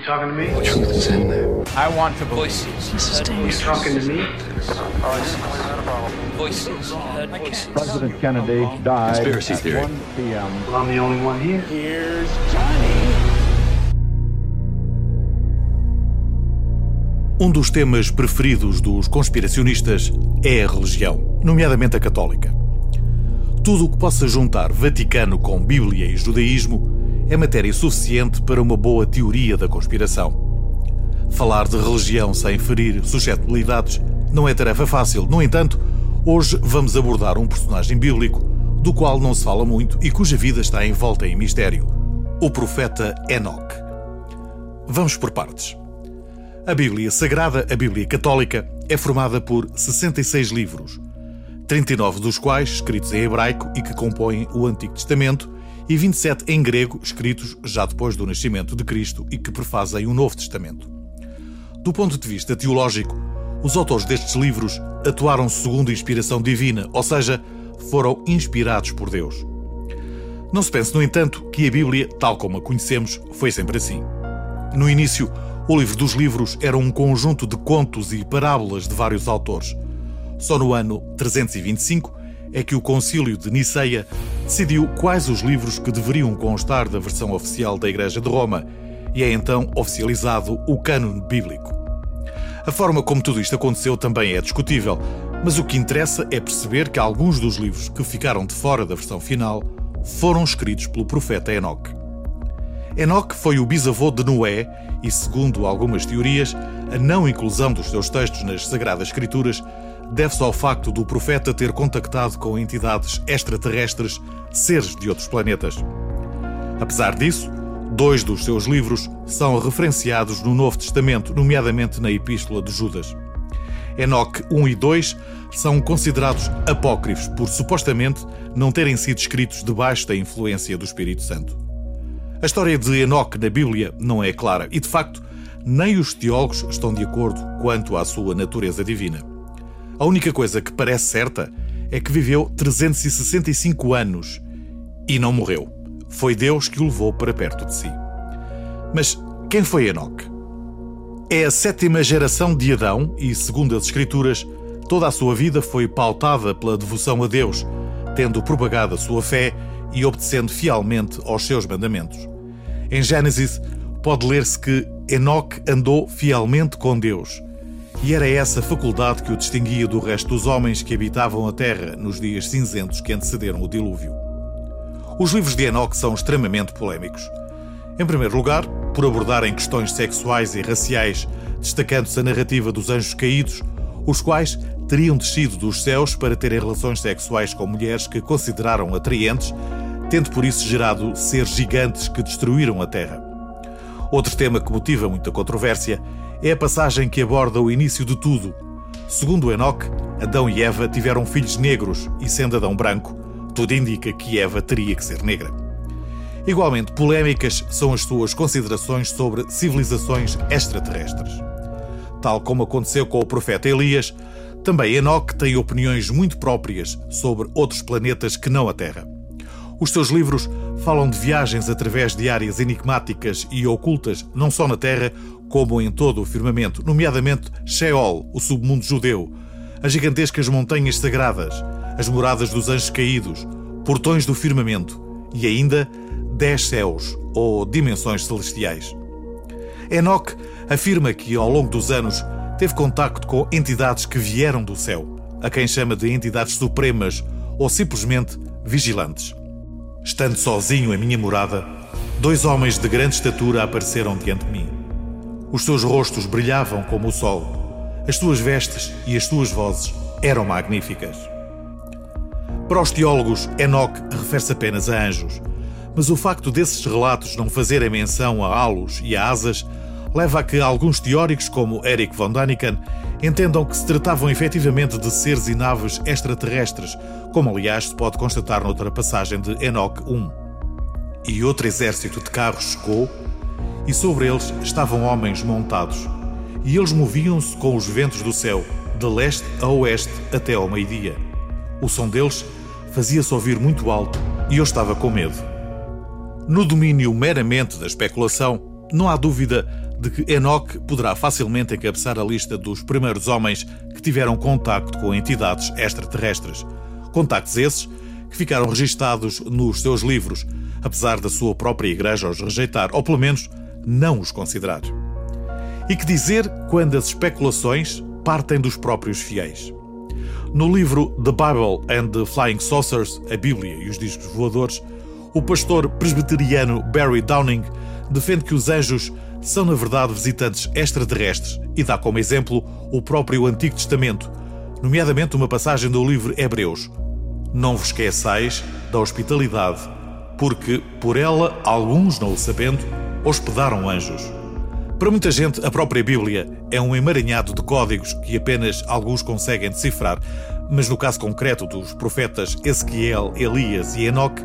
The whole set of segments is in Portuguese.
You talking to me? The truth is in there. I want to voices. You talking to me? Voices. Heard voices. President Kennedy died Conspiracy at theory. 1 p.m. Well, I'm the only one here. Here's Johnny. Um dos temas preferidos dos conspiracionistas é a religião, nomeadamente a católica. Tudo o que possa juntar Vaticano com Bíblia e judaísmo é matéria suficiente para uma boa teoria da conspiração. Falar de religião sem ferir suscetibilidades não é tarefa fácil. No entanto, hoje vamos abordar um personagem bíblico do qual não se fala muito e cuja vida está envolta em mistério: o profeta Enoch. Vamos por partes. A Bíblia Sagrada, a Bíblia Católica, é formada por 66 livros, 39 dos quais escritos em hebraico e que compõem o Antigo Testamento, e 27 em grego, escritos já depois do nascimento de Cristo e que prefazem o Novo Testamento. Do ponto de vista teológico, os autores destes livros atuaram segundo inspiração divina, ou seja, foram inspirados por Deus. Não se pense, no entanto, que a Bíblia, tal como a conhecemos, foi sempre assim. No início, o livro dos livros era um conjunto de contos e parábolas de vários autores. Só no ano 325 é que o Concílio de Niceia decidiu quais os livros que deveriam constar da versão oficial da Igreja de Roma e é então oficializado o cânone bíblico. A forma como tudo isto aconteceu também é discutível, mas o que interessa é perceber que alguns dos livros que ficaram de fora da versão final foram escritos pelo profeta Enoque. Enoque foi o bisavô de Noé e, segundo algumas teorias, a não inclusão dos seus textos nas Sagradas Escrituras deve-se ao facto do profeta ter contactado com entidades extraterrestres, seres de outros planetas. Apesar disso, dois dos seus livros são referenciados no Novo Testamento, nomeadamente na Epístola de Judas. Enoque 1 e 2 são considerados apócrifos por supostamente não terem sido escritos debaixo da influência do Espírito Santo. A história de Enoque na Bíblia não é clara e, de facto, nem os teólogos estão de acordo quanto à sua natureza divina. A única coisa que parece certa é que viveu 365 anos e não morreu. Foi Deus que o levou para perto de si. Mas quem foi Enoque? É a sétima geração de Adão e, segundo as Escrituras, toda a sua vida foi pautada pela devoção a Deus, tendo propagado a sua fé e obedecendo fielmente aos seus mandamentos. Em Gênesis, pode ler-se que Enoque andou fielmente com Deus. E era essa faculdade que o distinguia do resto dos homens que habitavam a terra nos dias cinzentos que antecederam o dilúvio. Os livros de Enoque são extremamente polémicos. Em primeiro lugar, por abordarem questões sexuais e raciais, destacando-se a narrativa dos anjos caídos, os quais teriam descido dos céus para terem relações sexuais com mulheres que consideraram atraentes, tendo por isso gerado seres gigantes que destruíram a Terra. Outro tema que motiva muita controvérsia é a passagem que aborda o início de tudo. Segundo Enoque, Adão e Eva tiveram filhos negros e, sendo Adão branco, tudo indica que Eva teria que ser negra. Igualmente polémicas são as suas considerações sobre civilizações extraterrestres. Tal como aconteceu com o profeta Elias, também Enoque tem opiniões muito próprias sobre outros planetas que não a Terra. Os seus livros falam de viagens através de áreas enigmáticas e ocultas, não só na Terra, como em todo o firmamento, nomeadamente Sheol, o submundo judeu, as gigantescas montanhas sagradas, as moradas dos anjos caídos, portões do firmamento e ainda dez céus ou dimensões celestiais. Enoch afirma que, ao longo dos anos, teve contacto com entidades que vieram do céu, a quem chama de entidades supremas ou simplesmente vigilantes. Estando sozinho em minha morada, dois homens de grande estatura apareceram diante de mim. Os seus rostos brilhavam como o sol, as suas vestes e as suas vozes eram magníficas. Para os teólogos, Enoch refere-se apenas a anjos, mas o facto desses relatos não fazerem menção a halos e a asas leva a que alguns teóricos, como Eric von Daniken, entendam que se tratavam efetivamente de seres e naves extraterrestres, como aliás se pode constatar noutra passagem de Enoch 1. E outro exército de carros chegou, e sobre eles estavam homens montados, e eles moviam-se com os ventos do céu, de leste a oeste até ao meio-dia. O som deles fazia-se ouvir muito alto e eu estava com medo. No domínio meramente da especulação, não há dúvida de que Enoch poderá facilmente encabeçar a lista dos primeiros homens que tiveram contacto com entidades extraterrestres. Contactos esses que ficaram registados nos seus livros, apesar da sua própria igreja os rejeitar, ou pelo menos não os considerar. E que dizer quando as especulações partem dos próprios fiéis? No livro The Bible and the Flying Saucers, a Bíblia e os discos voadores, o pastor presbiteriano Barry Downing defende que os anjos são, na verdade, visitantes extraterrestres e dá como exemplo o próprio Antigo Testamento, nomeadamente uma passagem do livro Hebreus. Não vos esqueçais da hospitalidade, porque por ela, alguns não o sabendo, hospedaram anjos. Para muita gente, a própria Bíblia é um emaranhado de códigos que apenas alguns conseguem decifrar, mas no caso concreto dos profetas Ezequiel, Elias e Enoque,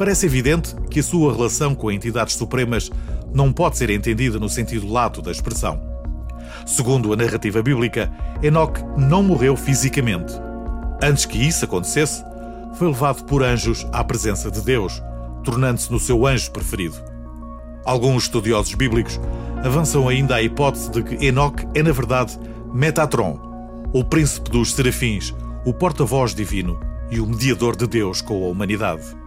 parece evidente que a sua relação com entidades supremas não pode ser entendida no sentido lato da expressão. Segundo a narrativa bíblica, Enoque não morreu fisicamente. Antes que isso acontecesse, foi levado por anjos à presença de Deus, tornando-se no seu anjo preferido. Alguns estudiosos bíblicos avançam ainda a hipótese de que Enoque é, na verdade, Metatron, o príncipe dos serafins, o porta-voz divino e o mediador de Deus com a humanidade.